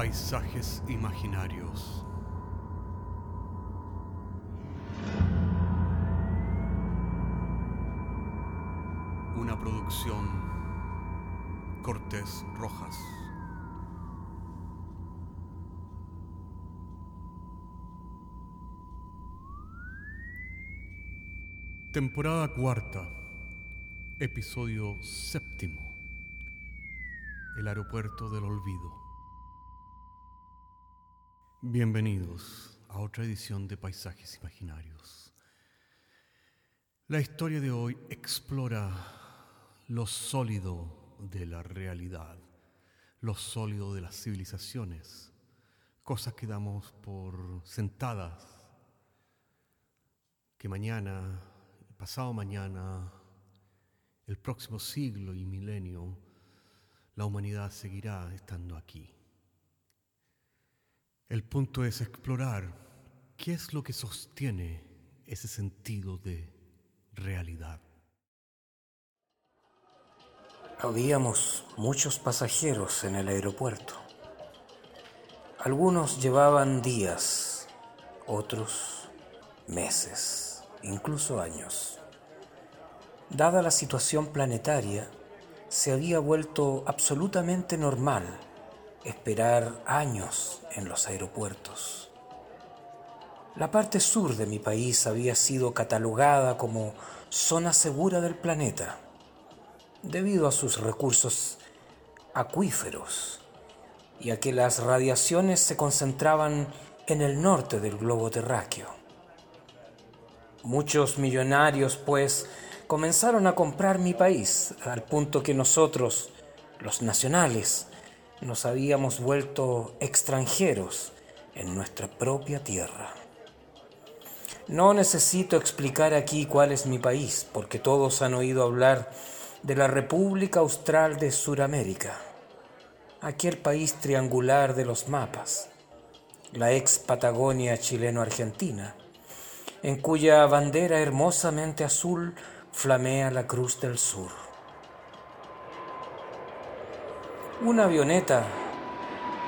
Paisajes imaginarios. Una producción Cortés Rojas. Temporada cuarta, episodio séptimo. El aeropuerto del olvido. Bienvenidos a otra edición de Paisajes Imaginarios. La historia de hoy explora lo sólido de la realidad, lo sólido de las civilizaciones, cosas que damos por sentadas, que mañana, pasado mañana, el próximo siglo y milenio, la humanidad seguirá estando aquí. El punto es explorar qué es lo que sostiene ese sentido de realidad. Habíamos muchos pasajeros en el aeropuerto. Algunos llevaban días, otros meses, incluso años. Dada la situación planetaria, se había vuelto absolutamente normal esperar años en los aeropuertos. La parte sur de mi país había sido catalogada como zona segura del planeta debido a sus recursos acuíferos y a que las radiaciones se concentraban en el norte del globo terráqueo. Muchos millonarios, pues, comenzaron a comprar mi país, al punto que nosotros, los nacionales, nos habíamos vuelto extranjeros en nuestra propia tierra. No necesito explicar aquí cuál es mi país, porque todos han oído hablar de la República Austral de Sudamérica, aquel país triangular de los mapas, la ex Patagonia chileno-argentina, en cuya bandera hermosamente azul flamea la Cruz del Sur. Una avioneta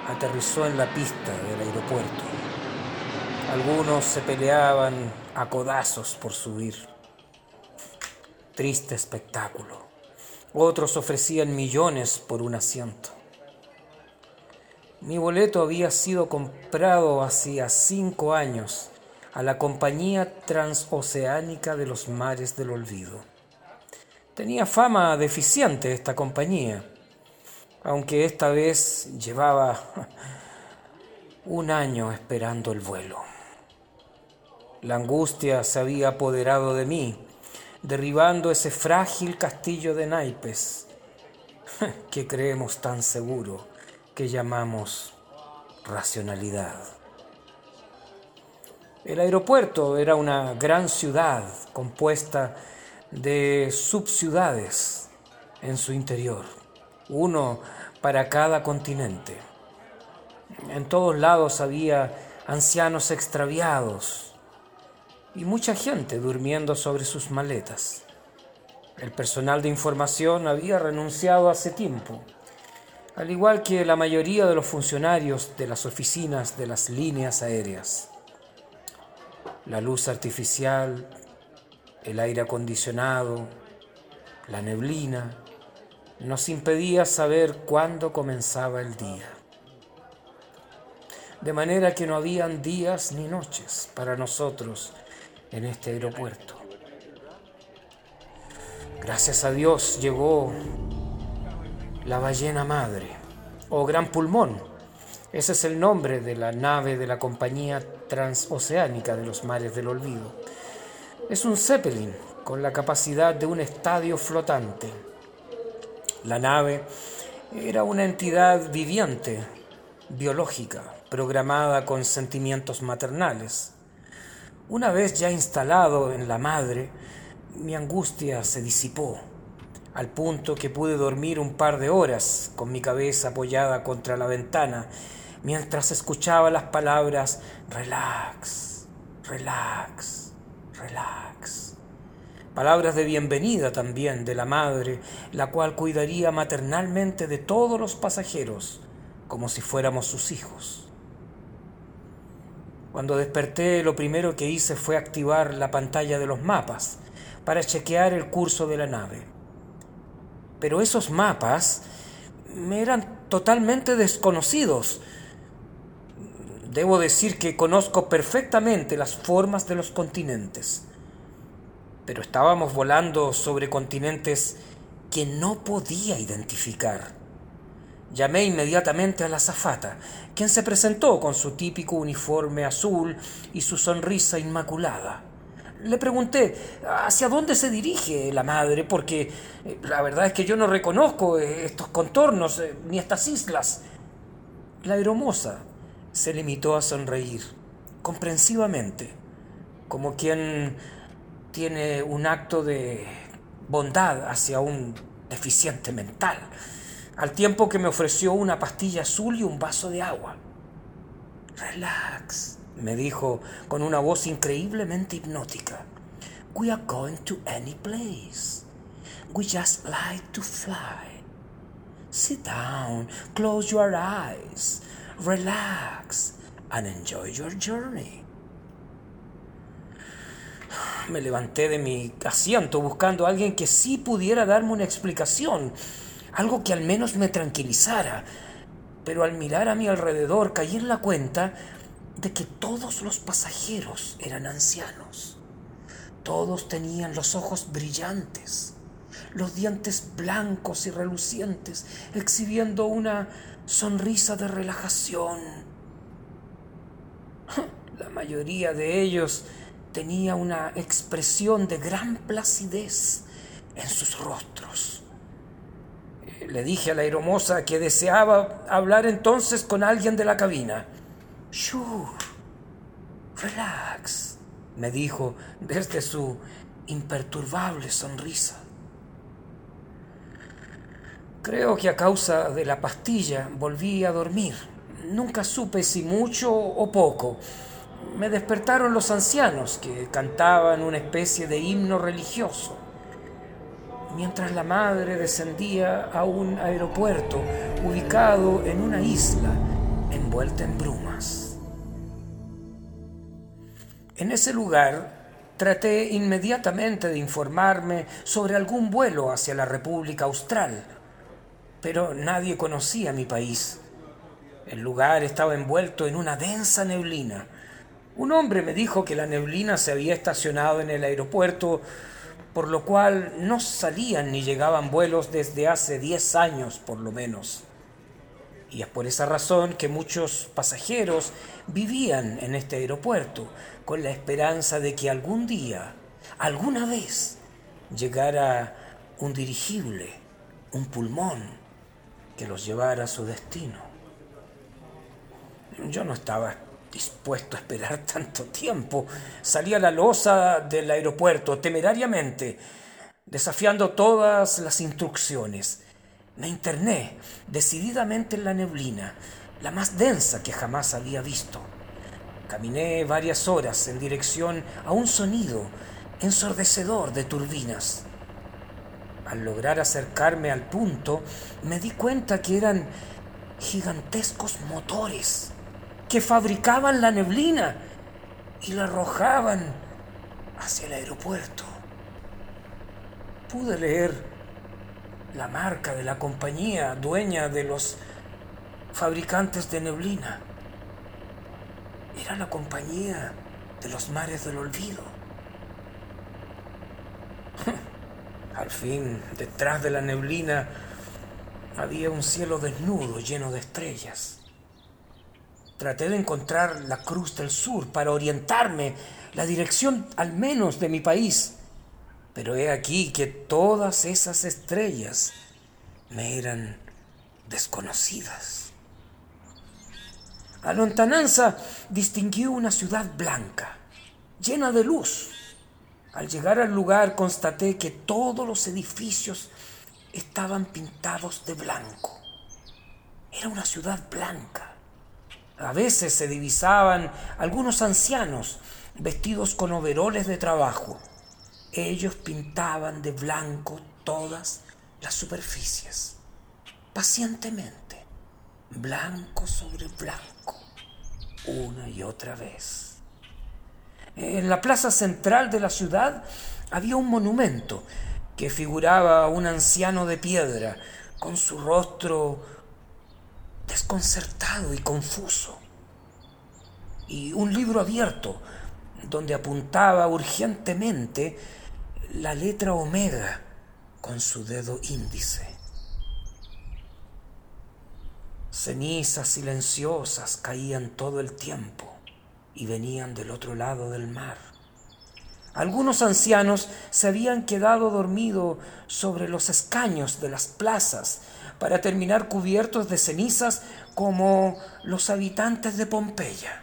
aterrizó en la pista del aeropuerto. Algunos se peleaban a codazos por subir. Triste espectáculo. Otros ofrecían millones por un asiento. Mi boleto había sido comprado hacía cinco años a la Compañía Transoceánica de los Mares del Olvido. Tenía fama deficiente esta compañía, aunque esta vez llevaba un año esperando el vuelo. La angustia se había apoderado de mí, derribando ese frágil castillo de naipes que creemos tan seguro que llamamos racionalidad. El aeropuerto era una gran ciudad compuesta de subciudades en su interior, uno para cada continente. En todos lados había ancianos extraviados y mucha gente durmiendo sobre sus maletas. El personal de información había renunciado hace tiempo, al igual que la mayoría de los funcionarios de las oficinas de las líneas aéreas la luz artificial, el aire acondicionado, la neblina, nos impedía saber cuándo comenzaba el día. De manera que no habían días ni noches para nosotros en este aeropuerto. Gracias a Dios llegó la ballena madre o gran pulmón ese es el nombre de la nave de la compañía transoceánica de los mares del olvido. Es un Zeppelin con la capacidad de un estadio flotante. La nave era una entidad viviente, biológica, programada con sentimientos maternales. Una vez ya instalado en la madre, mi angustia se disipó, al punto que pude dormir un par de horas con mi cabeza apoyada contra la ventana mientras escuchaba las palabras relax, relax, relax. Palabras de bienvenida también de la madre, la cual cuidaría maternalmente de todos los pasajeros como si fuéramos sus hijos. Cuando desperté, lo primero que hice fue activar la pantalla de los mapas para chequear el curso de la nave. Pero esos mapas me eran totalmente desconocidos. Debo decir que conozco perfectamente las formas de los continentes, pero estábamos volando sobre continentes que no podía identificar. Llamé inmediatamente a la azafata, quien se presentó con su típico uniforme azul y su sonrisa inmaculada. Le pregunté hacia dónde se dirige la madre, porque eh, la verdad es que yo no reconozco eh, estos contornos eh, ni estas islas. La aeromoza se limitó a sonreír, comprensivamente, como quien tiene un acto de bondad hacia un deficiente mental al tiempo que me ofreció una pastilla azul y un vaso de agua. Relax, me dijo con una voz increíblemente hipnótica. We are going to any place. We just like to fly. Sit down, close your eyes, relax, and enjoy your journey. Me levanté de mi asiento buscando a alguien que sí pudiera darme una explicación algo que al menos me tranquilizara. Pero al mirar a mi alrededor caí en la cuenta de que todos los pasajeros eran ancianos. Todos tenían los ojos brillantes, los dientes blancos y relucientes, exhibiendo una sonrisa de relajación. La mayoría de ellos tenía una expresión de gran placidez en sus rostros le dije a la aeromoza que deseaba hablar entonces con alguien de la cabina. Sure, relax, me dijo desde su imperturbable sonrisa. Creo que a causa de la pastilla volví a dormir. Nunca supe si mucho o poco. Me despertaron los ancianos que cantaban una especie de himno religioso mientras la madre descendía a un aeropuerto ubicado en una isla envuelta en brumas. En ese lugar traté inmediatamente de informarme sobre algún vuelo hacia la República Austral, pero nadie conocía mi país. El lugar estaba envuelto en una densa neblina. Un hombre me dijo que la neblina se había estacionado en el aeropuerto por lo cual no salían ni llegaban vuelos desde hace 10 años por lo menos. Y es por esa razón que muchos pasajeros vivían en este aeropuerto con la esperanza de que algún día, alguna vez, llegara un dirigible, un pulmón, que los llevara a su destino. Yo no estaba dispuesto a esperar tanto tiempo. Salí a la losa del aeropuerto temerariamente, desafiando todas las instrucciones. Me interné decididamente en la neblina, la más densa que jamás había visto. Caminé varias horas en dirección a un sonido ensordecedor de turbinas. Al lograr acercarme al punto, me di cuenta que eran gigantescos motores que fabricaban la neblina y la arrojaban hacia el aeropuerto. Pude leer la marca de la compañía dueña de los fabricantes de neblina. Era la compañía de los mares del olvido. Al fin, detrás de la neblina había un cielo desnudo lleno de estrellas. Traté de encontrar la Cruz del Sur para orientarme la dirección al menos de mi país. Pero he aquí que todas esas estrellas me eran desconocidas. A lontananza distinguí una ciudad blanca, llena de luz. Al llegar al lugar constaté que todos los edificios estaban pintados de blanco. Era una ciudad blanca. A veces se divisaban algunos ancianos vestidos con overoles de trabajo. Ellos pintaban de blanco todas las superficies, pacientemente, blanco sobre blanco, una y otra vez. En la plaza central de la ciudad había un monumento que figuraba a un anciano de piedra con su rostro desconcertado y confuso, y un libro abierto donde apuntaba urgentemente la letra omega con su dedo índice. Cenizas silenciosas caían todo el tiempo y venían del otro lado del mar. Algunos ancianos se habían quedado dormidos sobre los escaños de las plazas para terminar cubiertos de cenizas como los habitantes de Pompeya.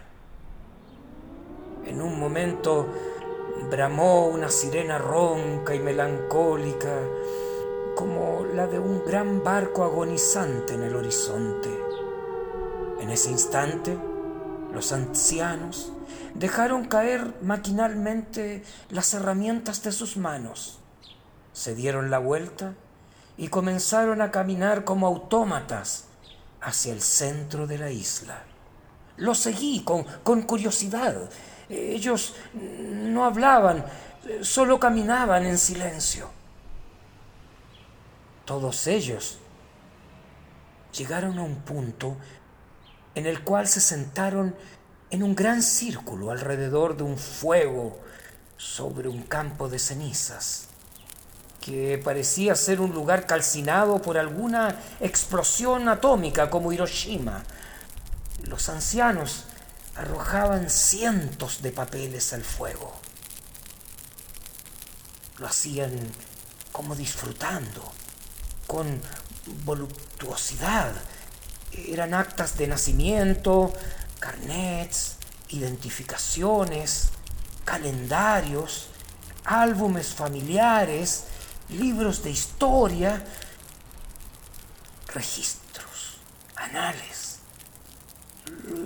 En un momento bramó una sirena ronca y melancólica como la de un gran barco agonizante en el horizonte. En ese instante, los ancianos dejaron caer maquinalmente las herramientas de sus manos, se dieron la vuelta y comenzaron a caminar como autómatas hacia el centro de la isla. Los seguí con, con curiosidad. Ellos no hablaban, solo caminaban en silencio todos ellos llegaron a un punto en el cual se sentaron en un gran círculo alrededor de un fuego sobre un campo de cenizas, que parecía ser un lugar calcinado por alguna explosión atómica como Hiroshima. Los ancianos arrojaban cientos de papeles al fuego. Lo hacían como disfrutando con voluptuosidad. Eran actas de nacimiento, carnets, identificaciones, calendarios, álbumes familiares, libros de historia, registros, anales.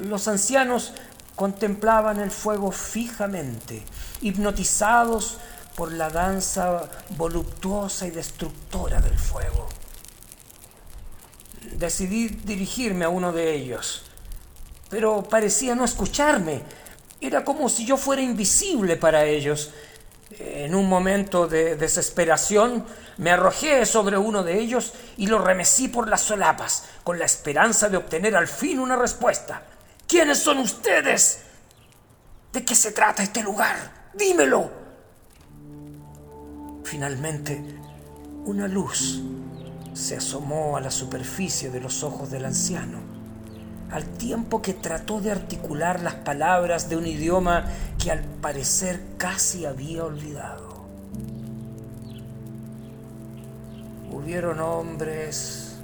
Los ancianos contemplaban el fuego fijamente, hipnotizados por la danza voluptuosa y destructora del fuego. Decidí dirigirme a uno de ellos, pero parecía no escucharme. Era como si yo fuera invisible para ellos. En un momento de desesperación me arrojé sobre uno de ellos y lo remecí por las solapas, con la esperanza de obtener al fin una respuesta. ¿Quiénes son ustedes? ¿De qué se trata este lugar? Dímelo. Finalmente, una luz se asomó a la superficie de los ojos del anciano, al tiempo que trató de articular las palabras de un idioma que al parecer casi había olvidado. Hubieron hombres,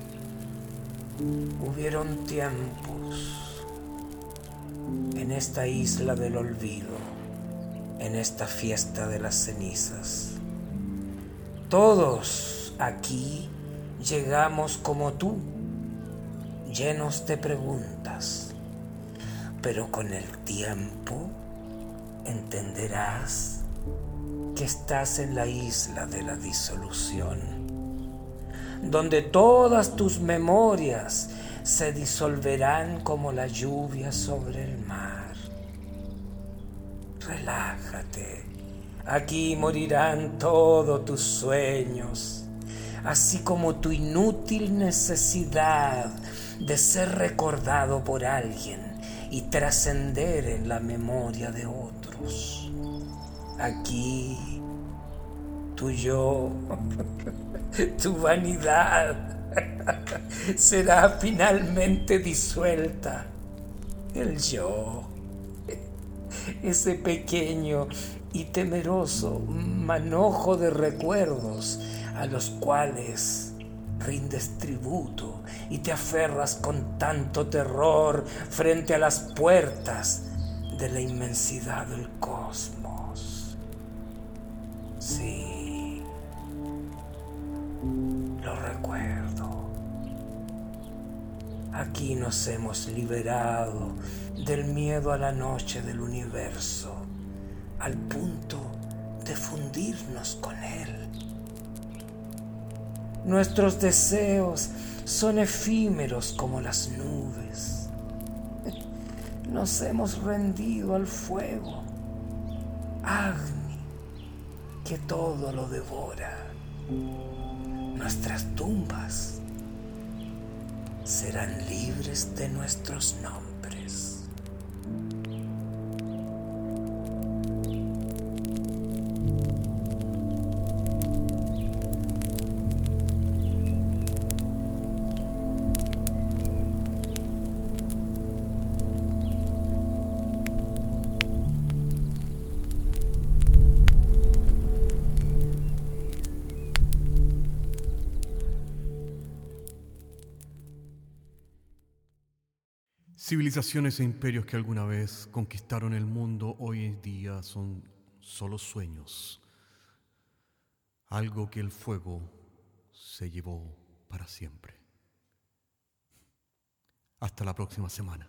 hubieron tiempos en esta isla del olvido, en esta fiesta de las cenizas. Todos aquí llegamos como tú, llenos de preguntas, pero con el tiempo entenderás que estás en la isla de la disolución, donde todas tus memorias se disolverán como la lluvia sobre el mar. Relájate Aquí morirán todos tus sueños, así como tu inútil necesidad de ser recordado por alguien y trascender en la memoria de otros. Aquí tu yo, tu vanidad será finalmente disuelta. El yo, ese pequeño y temeroso manojo de recuerdos a los cuales rindes tributo y te aferras con tanto terror frente a las puertas de la inmensidad del cosmos. Sí, lo recuerdo. Aquí nos hemos liberado del miedo a la noche del universo al punto de fundirnos con Él. Nuestros deseos son efímeros como las nubes. Nos hemos rendido al fuego, Agni, que todo lo devora. Nuestras tumbas serán libres de nuestros nombres. Civilizaciones e imperios que alguna vez conquistaron el mundo hoy en día son solo sueños, algo que el fuego se llevó para siempre. Hasta la próxima semana.